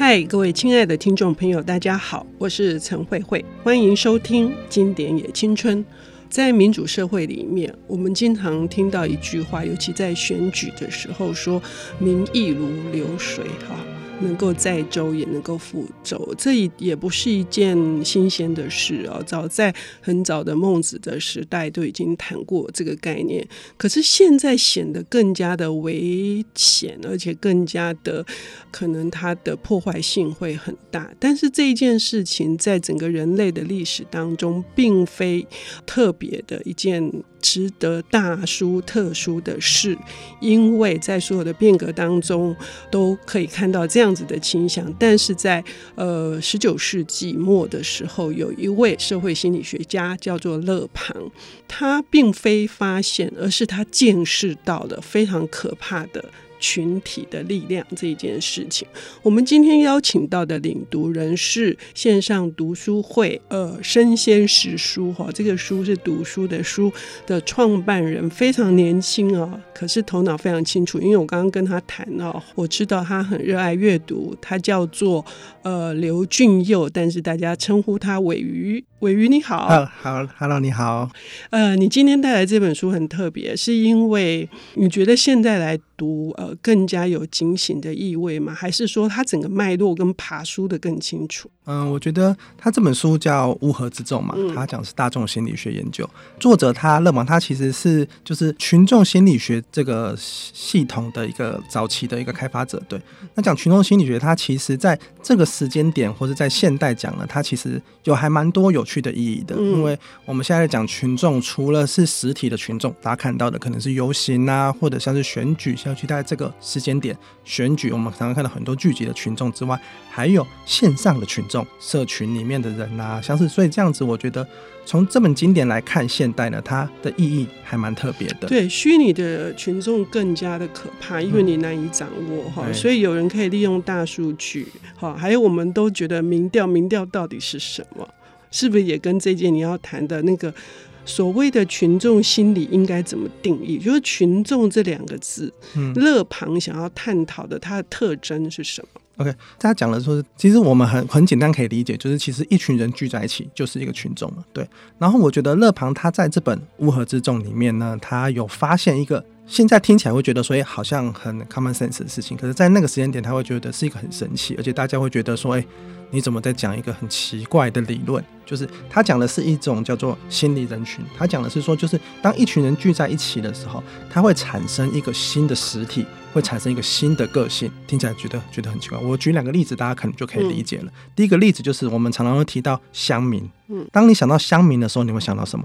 嗨，各位亲爱的听众朋友，大家好，我是陈慧慧，欢迎收听《经典也青春》。在民主社会里面，我们经常听到一句话，尤其在选举的时候，说“民意如流水”哈。能够载舟也能够覆舟，这也也不是一件新鲜的事啊！早在很早的孟子的时代都已经谈过这个概念。可是现在显得更加的危险，而且更加的可能它的破坏性会很大。但是这一件事情在整个人类的历史当中，并非特别的一件。值得大书特书的事，因为在所有的变革当中都可以看到这样子的倾向。但是在呃十九世纪末的时候，有一位社会心理学家叫做勒庞，他并非发现，而是他见识到了非常可怕的。群体的力量这一件事情，我们今天邀请到的领读人是线上读书会，呃，生鲜时书哈，这个书是读书的书的创办人，非常年轻哦，可是头脑非常清楚。因为我刚刚跟他谈哦，我知道他很热爱阅读，他叫做呃刘俊佑，但是大家称呼他尾鱼。尾鱼你好，好，Hello，你好。呃，你今天带来这本书很特别，是因为你觉得现在来读呃更加有警醒的意味吗？还是说它整个脉络跟爬书的更清楚？嗯，我觉得他这本书叫《乌合之众》嘛，他讲是大众心理学研究，嗯、作者他勒芒他其实是就是群众心理学这个系统的一个早期的一个开发者。对，那讲群众心理学，它其实在这个时间点或者在现代讲呢，它其实有还蛮多有趣的意义的，因为我们现在讲群众，除了是实体的群众，大家看到的可能是游行啊，或者像是选举，像去在这个时间点选举，我们常常看到很多聚集的群众之外，还有线上的群众，社群里面的人啊，像是所以这样子，我觉得从这本经典来看，现代呢，它的意义还蛮特别的。对，虚拟的群众更加的可怕，因为你难以掌握哈，嗯、所以有人可以利用大数据哈，还有我们都觉得民调，民调到底是什么？是不是也跟这件你要谈的那个所谓的群众心理应该怎么定义？就是“群众”这两个字，嗯，勒庞想要探讨的它的特征是什么？OK，他讲的说，其实我们很很简单可以理解，就是其实一群人聚在一起就是一个群众嘛。对，然后我觉得勒庞他在这本《乌合之众》里面呢，他有发现一个。现在听起来会觉得说，哎，好像很 common sense 的事情，可是，在那个时间点，他会觉得是一个很神奇，而且大家会觉得说，哎，你怎么在讲一个很奇怪的理论？就是他讲的是一种叫做心理人群，他讲的是说，就是当一群人聚在一起的时候，他会产生一个新的实体，会产生一个新的个性。听起来觉得觉得很奇怪。我举两个例子，大家可能就可以理解了。嗯、第一个例子就是我们常常会提到乡民，嗯，当你想到乡民的时候，你会想到什么？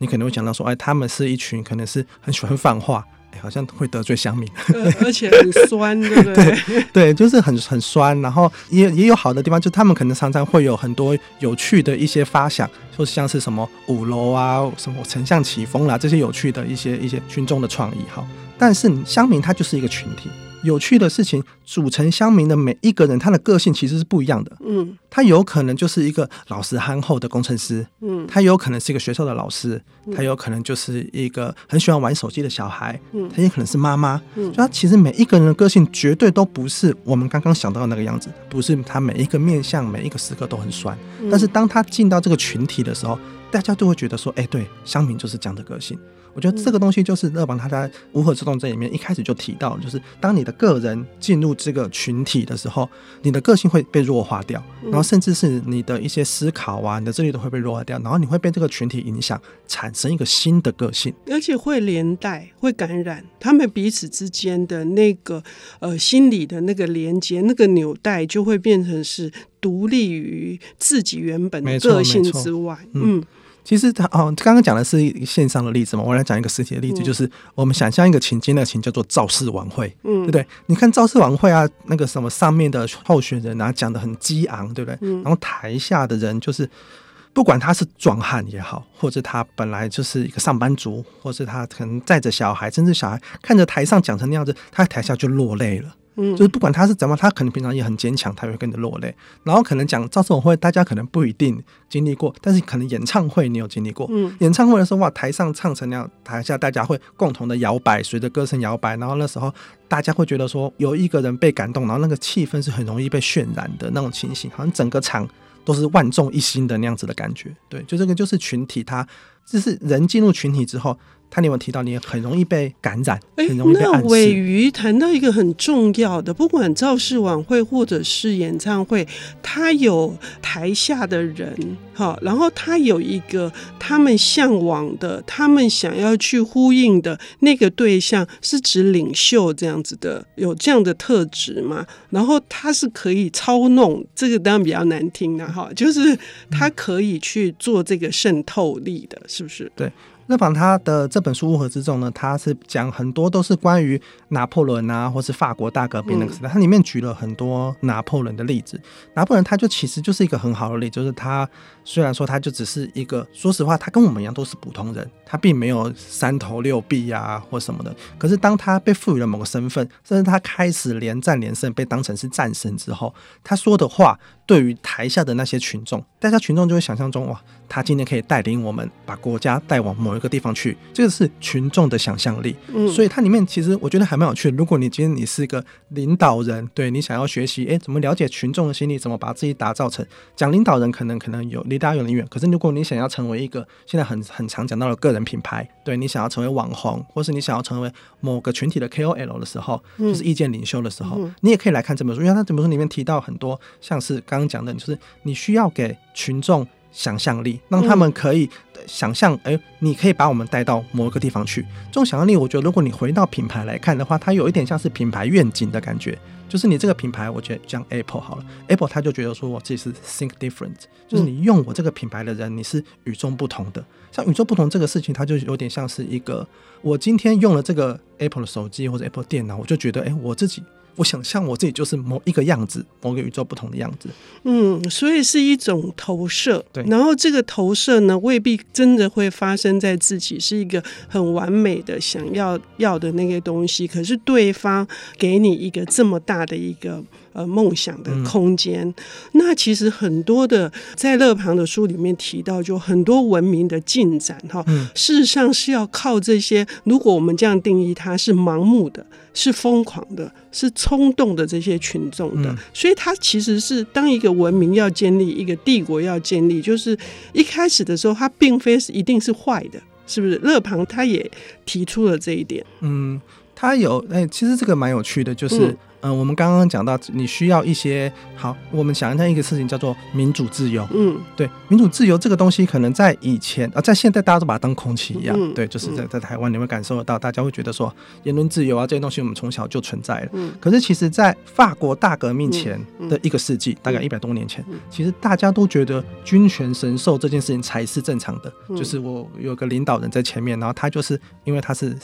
你可能会想到说，哎，他们是一群可能是很喜欢放话，哎，好像会得罪乡民，呃，而且很酸，对不对？对，对，就是很很酸。然后也也有好的地方，就他们可能常常会有很多有趣的一些发想，就像是什么五楼啊，什么丞相起风啦，这些有趣的一些一些群众的创意。哈，但是乡民他就是一个群体。有趣的事情，组成乡民的每一个人，他的个性其实是不一样的。嗯，他有可能就是一个老实憨厚的工程师。嗯，他有可能是一个学校的老师。嗯，他有可能就是一个很喜欢玩手机的小孩。嗯，他也可能是妈妈。嗯，所以他其实每一个人的个性绝对都不是我们刚刚想到的那个样子，不是他每一个面向每一个时刻都很酸。嗯，但是当他进到这个群体的时候，大家都会觉得说：“哎，对，乡民就是这样的个性。”我觉得这个东西就是勒庞他在《乌合之众》这里面一开始就提到，就是当你的个人进入这个群体的时候，你的个性会被弱化掉，然后甚至是你的一些思考啊，你的智力都会被弱化掉，然后你会被这个群体影响，产生一个新的个性，而且会连带、会感染他们彼此之间的那个呃心理的那个连接、那个纽带，就会变成是独立于自己原本的个性之外，嗯。其实他哦，刚刚讲的是线上的例子嘛，我来讲一个实体的例子，嗯、就是我们想象一个情境，那个情叫做造势晚会，嗯，对不对？你看造势晚会啊，那个什么上面的候选人啊，讲的很激昂，对不对？嗯、然后台下的人就是，不管他是壮汉也好，或者他本来就是一个上班族，或者他可能载着小孩，甚至小孩看着台上讲成那样子，他在台下就落泪了。嗯，就是不管他是怎么，他可能平常也很坚强，他会跟着落泪。然后可能讲造势晚会，大家可能不一定经历过，但是可能演唱会你有经历过。嗯，演唱会的时候哇，台上唱成那样，台下大家会共同的摇摆，随着歌声摇摆。然后那时候大家会觉得说，有一个人被感动，然后那个气氛是很容易被渲染的那种情形，好像整个场都是万众一心的那样子的感觉。对，就这个就是群体，他就是人进入群体之后。他你有没有提到，你很容易被感染，很容易被暗示。那尾鱼谈到一个很重要的，不管造势晚会或者是演唱会，他有台下的人，哈，然后他有一个他们向往的，他们想要去呼应的那个对象，是指领袖这样子的，有这样的特质嘛？然后他是可以操弄，这个当然比较难听的哈，就是他可以去做这个渗透力的，是不是？对。勒庞他的这本书《乌合之众》呢，他是讲很多都是关于拿破仑啊，或是法国大革命那个时代。它里面举了很多拿破仑的例子。拿破仑他就其实就是一个很好的例子，就是他虽然说他就只是一个，说实话，他跟我们一样都是普通人，他并没有三头六臂啊或什么的。可是当他被赋予了某个身份，甚至他开始连战连胜，被当成是战神之后，他说的话对于台下的那些群众，大家群众就会想象中哇。他今天可以带领我们把国家带往某一个地方去，这个是群众的想象力。嗯，所以它里面其实我觉得还蛮有趣的。如果你今天你是一个领导人，对你想要学习，诶，怎么了解群众的心理，怎么把自己打造成讲领导人，可能可能有离大家有点远。可是如果你想要成为一个现在很很常讲到的个人品牌，对你想要成为网红，或是你想要成为某个群体的 KOL 的时候，就是意见领袖的时候，嗯，你也可以来看这本书，因为它这本书里面提到很多，像是刚刚讲的，就是你需要给群众。想象力，让他们可以想象，哎、欸，你可以把我们带到某一个地方去。这种想象力，我觉得如果你回到品牌来看的话，它有一点像是品牌愿景的感觉。就是你这个品牌，我觉得像 Apple 好了，Apple 他就觉得说我自己是 Think Different，就是你用我这个品牌的人，你是与众不同的。像与众不同这个事情，它就有点像是一个，我今天用了这个 Apple 的手机或者 Apple 电脑，我就觉得，哎、欸，我自己。我想象我自己就是某一个样子，某个宇宙不同的样子。嗯，所以是一种投射。对，然后这个投射呢，未必真的会发生在自己是一个很完美的想要要的那个东西。可是对方给你一个这么大的一个呃梦想的空间，嗯、那其实很多的在勒庞的书里面提到，就很多文明的进展哈，嗯、事实上是要靠这些。如果我们这样定义，它是盲目的。是疯狂的，是冲动的这些群众的，嗯、所以他其实是当一个文明要建立，一个帝国要建立，就是一开始的时候，他并非是一定是坏的，是不是？勒庞他也提出了这一点。嗯，他有哎、欸，其实这个蛮有趣的，就是。嗯我们刚刚讲到，你需要一些好，我们想一下一个事情叫做民主自由。嗯，对，民主自由这个东西，可能在以前啊、呃，在现在大家都把它当空气一样。嗯、对，就是在在台湾，你会感受得到，大家会觉得说言论自由啊这些东西，我们从小就存在了。嗯，可是其实，在法国大革命前的一个世纪，嗯嗯、大概一百多年前，其实大家都觉得君权神授这件事情才是正常的，嗯、就是我有个领导人在前面，然后他就是因为他是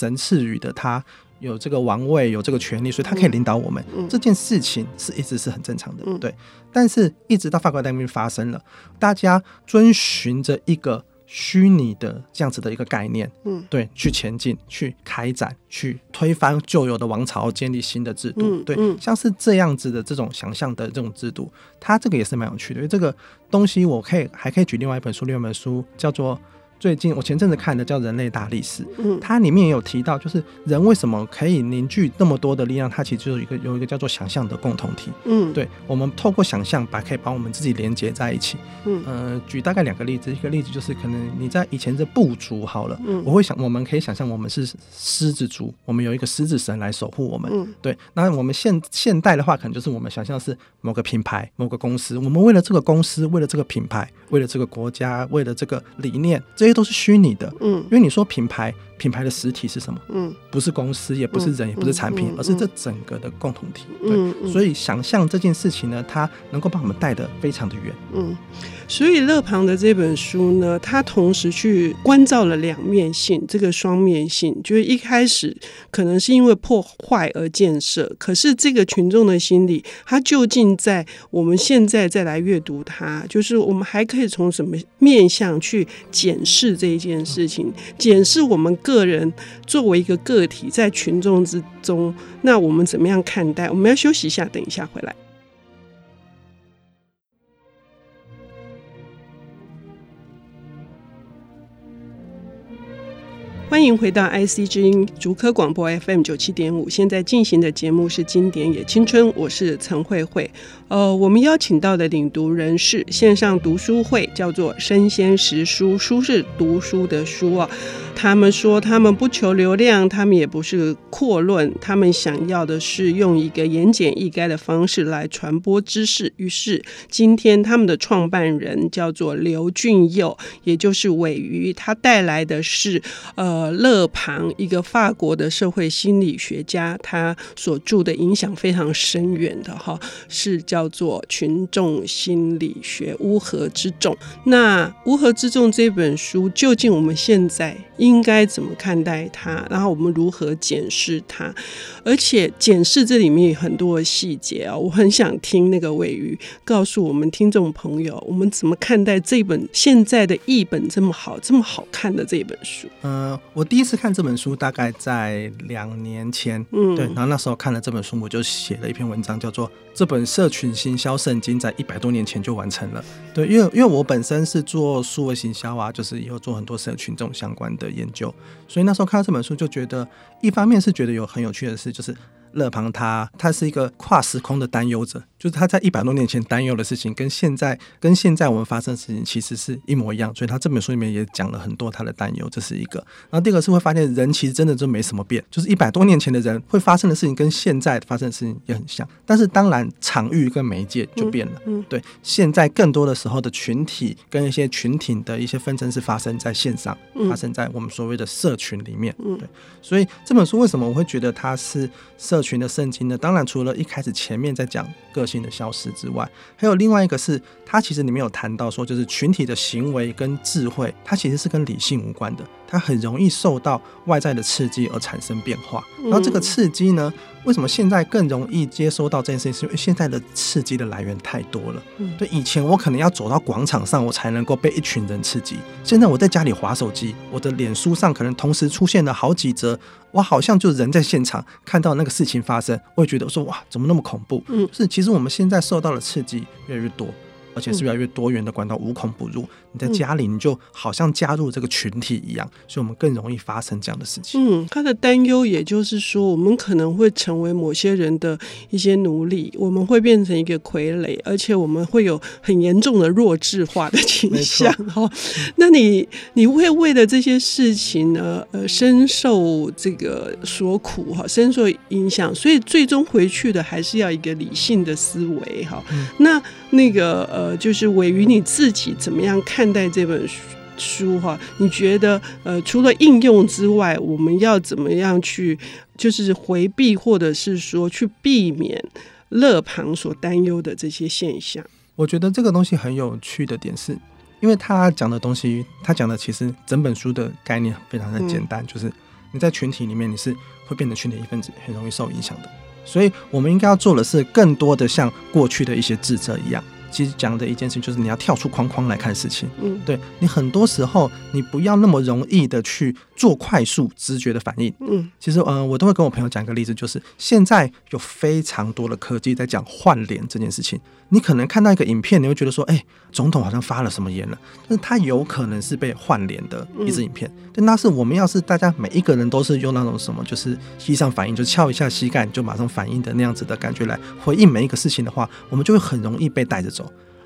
神赐予的他。有这个王位，有这个权利，所以他可以领导我们。这件事情是一直是很正常的，嗯、对。但是，一直到法国大革命发生了，大家遵循着一个虚拟的这样子的一个概念，嗯，对，去前进，去开展，去推翻旧有的王朝，建立新的制度，嗯、对，像是这样子的这种想象的这种制度，它这个也是蛮有趣的。因为这个东西，我可以还可以举另外一本书，另外一本书叫做。最近我前阵子看的叫《人类大历史》，嗯，它里面也有提到，就是人为什么可以凝聚那么多的力量，它其实就是一个有一个叫做想象的共同体，嗯，对，我们透过想象把可以把我们自己连接在一起，嗯，呃，举大概两个例子，一个例子就是可能你在以前的部族好了，嗯，我会想我们可以想象我们是狮子族，我们有一个狮子神来守护我们，嗯，对，那我们现现代的话，可能就是我们想象是某个品牌、某个公司，我们为了这个公司，为了这个品牌，为了这个国家，为了这个理念，这些都是虚拟的，嗯，因为你说品牌，品牌的实体是什么？嗯，不是公司，也不是人，也不是产品，而是这整个的共同体。对，所以想象这件事情呢，它能够把我们带得非常的远。嗯，所以乐庞的这本书呢，它同时去关照了两面性，这个双面性，就是一开始可能是因为破坏而建设，可是这个群众的心理，它究竟在我们现在再来阅读它，就是我们还可以从什么面向去检视这一件事情，检视我们。个人作为一个个体在群众之中，那我们怎么样看待？我们要休息一下，等一下回来。欢迎回到 IC 之音竹科广播 FM 九七点五，现在进行的节目是《经典也青春》，我是陈慧慧。呃，我们邀请到的领读人是线上读书会，叫做生鲜时书，书是读书的书啊。他们说，他们不求流量，他们也不是阔论，他们想要的是用一个言简意赅的方式来传播知识。于是，今天他们的创办人叫做刘俊佑，也就是尾鱼，他带来的是呃呃勒庞，一个法国的社会心理学家，他所著的影响非常深远的哈，是叫做《群众心理学：乌合之众》。那《乌合之众》这本书，究竟我们现在应该怎么看待它？然后我们如何检视它？而且检视这里面有很多的细节啊，我很想听那个鮪鱼告诉我们听众朋友，我们怎么看待这本现在的译本这么好、这么好看的这本书？呃，我第一次看这本书大概在两年前，嗯，对，然后那时候看了这本书，我就写了一篇文章，叫做《这本社群行销圣经在一百多年前就完成了》。对，因为因为我本身是做数位行销啊，就是以后做很多社群这种相关的。研究，所以那时候看到这本书，就觉得一方面是觉得有很有趣的事，就是。勒庞他他是一个跨时空的担忧者，就是他在一百多年前担忧的事情，跟现在跟现在我们发生的事情其实是一模一样。所以他这本书里面也讲了很多他的担忧，这是一个。然后第二个是会发现人其实真的就没什么变，就是一百多年前的人会发生的事情跟现在发生的事情也很像。但是当然场域跟媒介就变了。嗯，对，现在更多的时候的群体跟一些群体的一些纷争是发生在线上，发生在我们所谓的社群里面。嗯，对。所以这本书为什么我会觉得它是社群的圣经呢？当然，除了一开始前面在讲个性的消失之外，还有另外一个是，他其实里面有谈到说，就是群体的行为跟智慧，它其实是跟理性无关的。它很容易受到外在的刺激而产生变化，然后这个刺激呢，为什么现在更容易接收到这件事情？是因为现在的刺激的来源太多了。对，以前我可能要走到广场上，我才能够被一群人刺激。现在我在家里划手机，我的脸书上可能同时出现了好几则，我好像就人在现场看到那个事情发生，我也觉得说哇，怎么那么恐怖？嗯，是其实我们现在受到的刺激越来越多。而且是越来越多元的管道，无孔不入。你在家里，你就好像加入这个群体一样，所以我们更容易发生这样的事情。嗯，他的担忧，也就是说，我们可能会成为某些人的一些奴隶，我们会变成一个傀儡，而且我们会有很严重的弱智化的倾向。哈，那你你会为了这些事情呢，呃，深受这个所苦哈，深受影响，所以最终回去的还是要一个理性的思维哈。那那个呃。呃，就是委于你自己怎么样看待这本书哈？你觉得呃，除了应用之外，我们要怎么样去就是回避，或者是说去避免勒庞所担忧的这些现象？我觉得这个东西很有趣的点是，因为他讲的东西，他讲的其实整本书的概念非常的简单，嗯、就是你在群体里面，你是会变成群体一份子，很容易受影响的。所以我们应该要做的是，更多的像过去的一些智者一样。其实讲的一件事情就是你要跳出框框来看事情，嗯，对，你很多时候你不要那么容易的去做快速直觉的反应，嗯，其实嗯、呃，我都会跟我朋友讲一个例子，就是现在有非常多的科技在讲换脸这件事情。你可能看到一个影片，你会觉得说，哎、欸，总统好像发了什么言了，但是他有可能是被换脸的一支影片。但那是我们要是大家每一个人都是用那种什么，就是膝上反应，就翘一下膝盖就马上反应的那样子的感觉来回应每一个事情的话，我们就会很容易被带着走。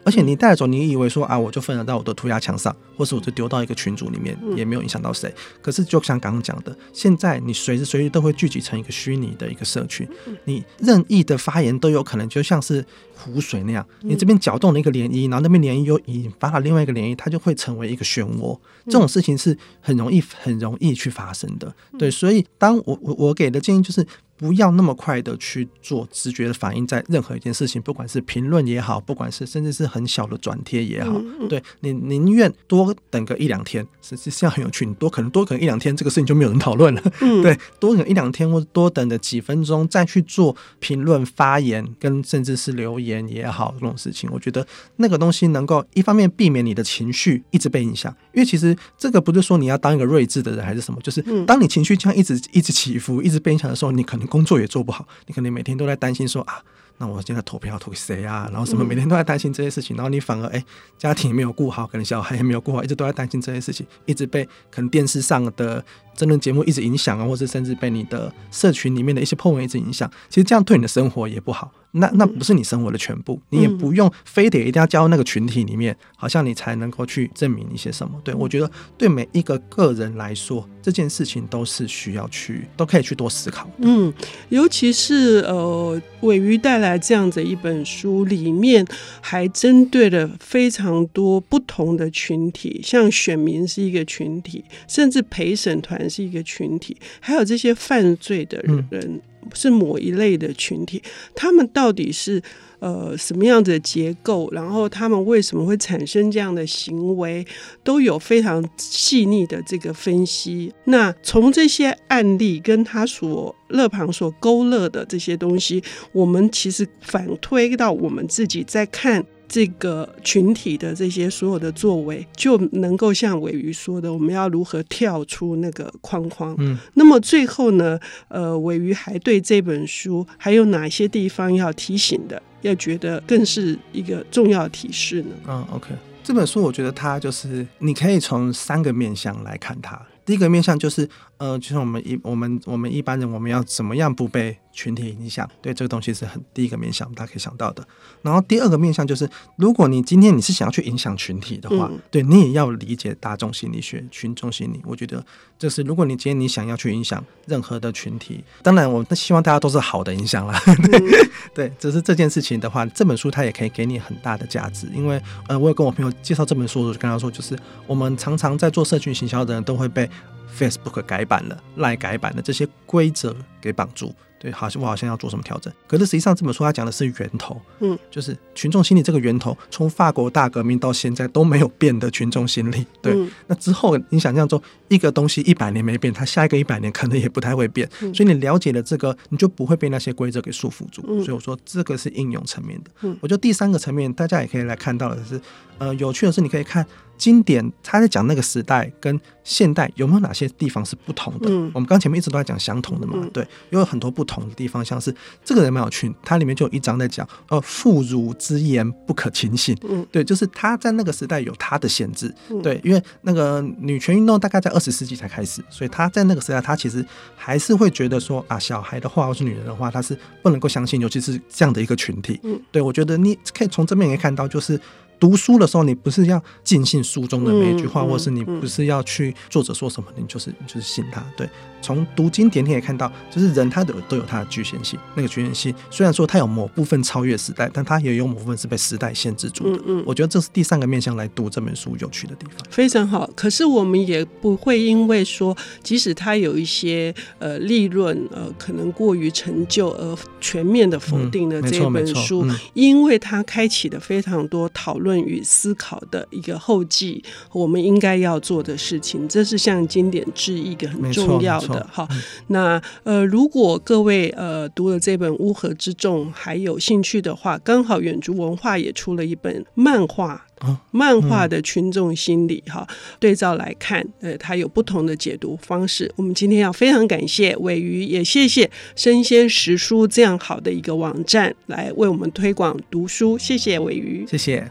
而且你带着走，你以为说啊，我就分享到我的涂鸦墙上，或是我就丢到一个群组里面，也没有影响到谁。可是就像刚刚讲的，现在你随时随地都会聚集成一个虚拟的一个社群，你任意的发言都有可能就像是湖水那样，你这边搅动了一个涟漪，然后那边涟漪又引发了另外一个涟漪，它就会成为一个漩涡。这种事情是很容易很容易去发生的。对，所以当我我我给的建议就是。不要那么快的去做直觉的反应，在任何一件事情，不管是评论也好，不管是甚至是很小的转贴也好，嗯嗯。对你宁愿多等个一两天，实际上很有趣，你多可能多可能一两天，这个事情就没有人讨论了。嗯、对，多等一两天或者多等的几分钟再去做评论发言，跟甚至是留言也好，这种事情，我觉得那个东西能够一方面避免你的情绪一直被影响，因为其实这个不是说你要当一个睿智的人还是什么，就是当你情绪这样一直一直起伏，一直被影响的时候，你可能工作也做不好，你可能每天都在担心说啊。那我现在投票投给谁啊？然后什么每天都在担心这些事情，然后你反而哎，家庭也没有顾好，可能小孩也没有顾好，一直都在担心这些事情，一直被可能电视上的争论节目一直影响啊，或者甚至被你的社群里面的一些 po 文一直影响。其实这样对你的生活也不好。那那不是你生活的全部，你也不用非得一定要加入那个群体里面，好像你才能够去证明一些什么。对，我觉得对每一个个人来说，这件事情都是需要去，都可以去多思考。嗯，尤其是呃，尾鱼带来这样子一本书，里面还针对了非常多不同的群体，像选民是一个群体，甚至陪审团是一个群体，还有这些犯罪的人。嗯是某一类的群体，他们到底是呃什么样子的结构？然后他们为什么会产生这样的行为？都有非常细腻的这个分析。那从这些案例跟他所勒庞所勾勒的这些东西，我们其实反推到我们自己在看。这个群体的这些所有的作为，就能够像尾鱼说的，我们要如何跳出那个框框？嗯，那么最后呢，呃，尾鱼还对这本书还有哪些地方要提醒的？要觉得更是一个重要提示呢？嗯，OK，这本书我觉得它就是你可以从三个面向来看它。第一个面向就是，呃，就像我们一我们我们一般人，我们要怎么样不被群体影响？对，这个东西是很第一个面向，大家可以想到的。然后第二个面向就是，如果你今天你是想要去影响群体的话，嗯、对你也要理解大众心理学、群众心理。我觉得就是，如果你今天你想要去影响任何的群体，当然我希望大家都是好的影响啦。对，嗯、对，只是这件事情的话，这本书它也可以给你很大的价值。因为，呃，我有跟我朋友介绍这本书的时候，就跟他说，就是我们常常在做社群行销的人都会被。Facebook 改版版了，赖改版的，这些规则给绑住。对，好像我好像要做什么调整，可是实际上这本书它讲的是源头，嗯，就是群众心理这个源头，从法国大革命到现在都没有变的群众心理。对，嗯、那之后你想象中一个东西一百年没变，它下一个一百年可能也不太会变，嗯、所以你了解了这个，你就不会被那些规则给束缚住。嗯、所以我说这个是应用层面的。嗯，我觉得第三个层面大家也可以来看到的是，呃，有趣的是你可以看经典，他在讲那个时代跟现代有没有哪些地方是不同的。嗯，我们刚前面一直都在讲相同的嘛，嗯、对，有很多不同。同的地方，像是这个人蛮有趣，它里面就有一章在讲，呃，妇孺之言不可轻信。嗯，对，就是他在那个时代有他的限制。嗯、对，因为那个女权运动大概在二十世纪才开始，所以他在那个时代，他其实还是会觉得说啊，小孩的话或是女人的话，他是不能够相信，尤其是这样的一个群体。嗯，对，我觉得你可以从这边可以看到，就是。读书的时候，你不是要尽信书中的每一句话，或是你不是要去作者说什么，你就是你就是信他。对，从读经典你也看到，就是人他的都有他的局限性。那个局限性虽然说他有某部分超越时代，但他也有某部分是被时代限制住的。嗯，我觉得这是第三个面向来读这本书有趣的地方。非常好，可是我们也不会因为说，即使他有一些呃利润呃可能过于陈旧而全面的否定了这本书，因为他开启了非常多讨论。论与思考的一个后继，我们应该要做的事情，这是向经典致意一个很重要的哈。那呃，如果各位呃读了这本《乌合之众》还有兴趣的话，刚好远足文化也出了一本漫画，漫画的群众心理哈，对照来看，呃，它有不同的解读方式。我们今天要非常感谢尾鱼，也谢谢生鲜时书这样好的一个网站来为我们推广读书，谢谢尾鱼，谢谢。